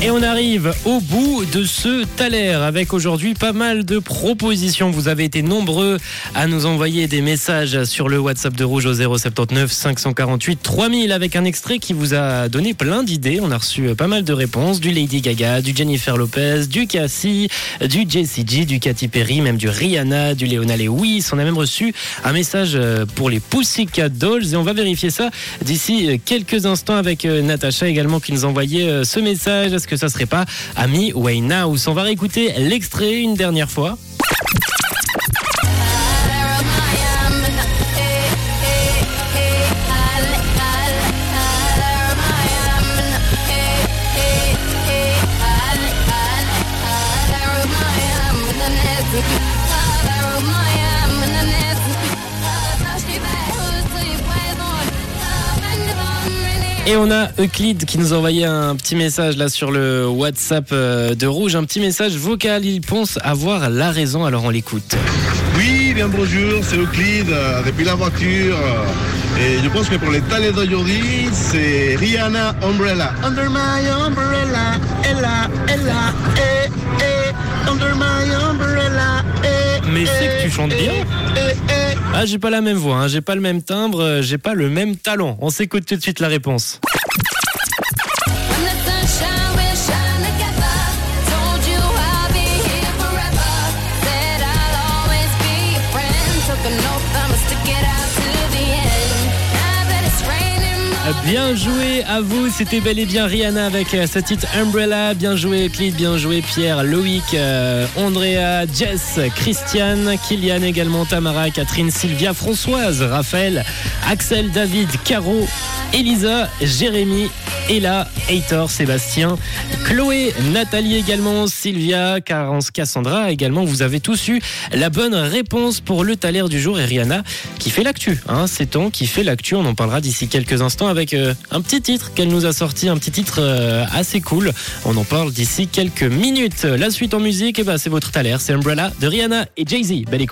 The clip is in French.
Et on arrive au bout de ce Thaler avec aujourd'hui pas mal de propositions. Vous avez été nombreux à nous envoyer des messages sur le WhatsApp de Rouge au 079 548 3000 avec un extrait qui vous a donné plein d'idées. On a reçu pas mal de réponses du Lady Gaga, du Jennifer Lopez, du Cassie, du JCG, du Katy Perry, même du Rihanna, du Leona Lewis. On a même reçu un message pour les Pussycat Dolls et on va vérifier ça d'ici quelques instants avec Natacha également qui nous envoyait ce message que ça serait pas Ami Winehouse On va réécouter l'extrait une dernière fois. Et on a Euclide qui nous a envoyé un petit message là sur le WhatsApp de Rouge, un petit message vocal. Il pense avoir la raison, alors on l'écoute. Oui, bien bonjour, c'est Euclide depuis la voiture. Et je pense que pour les talents d'aujourd'hui, c'est Rihanna Umbrella. Under my umbrella, Ella, Ella, eh, eh, under my umbrella, eh, Mais c'est que tu chantes bien. Ah, j'ai pas la même voix, hein, j'ai pas le même timbre, j'ai pas le même talent. On s'écoute tout de suite la réponse. Bien joué à vous, c'était bel et bien Rihanna avec euh, sa titre Umbrella. Bien joué Euclide, bien joué Pierre, Loïc, euh, Andrea, Jess, Christiane, Kylian également, Tamara, Catherine, Sylvia, Françoise, Raphaël, Axel, David, Caro, Elisa, Jérémy, Ella, Heitor, Sébastien, Chloé, Nathalie également, Sylvia, Carence, Cassandra également. Vous avez tous eu la bonne réponse pour le taler du jour et Rihanna qui fait l'actu. Hein, c'est ton qui fait l'actu. On en parlera d'ici quelques instants avec euh, un petit titre qu'elle nous a sorti, un petit titre euh, assez cool. On en parle d'ici quelques minutes. La suite en musique, eh ben, c'est votre taler, c'est Umbrella de Rihanna et Jay-Z. Belle écoute.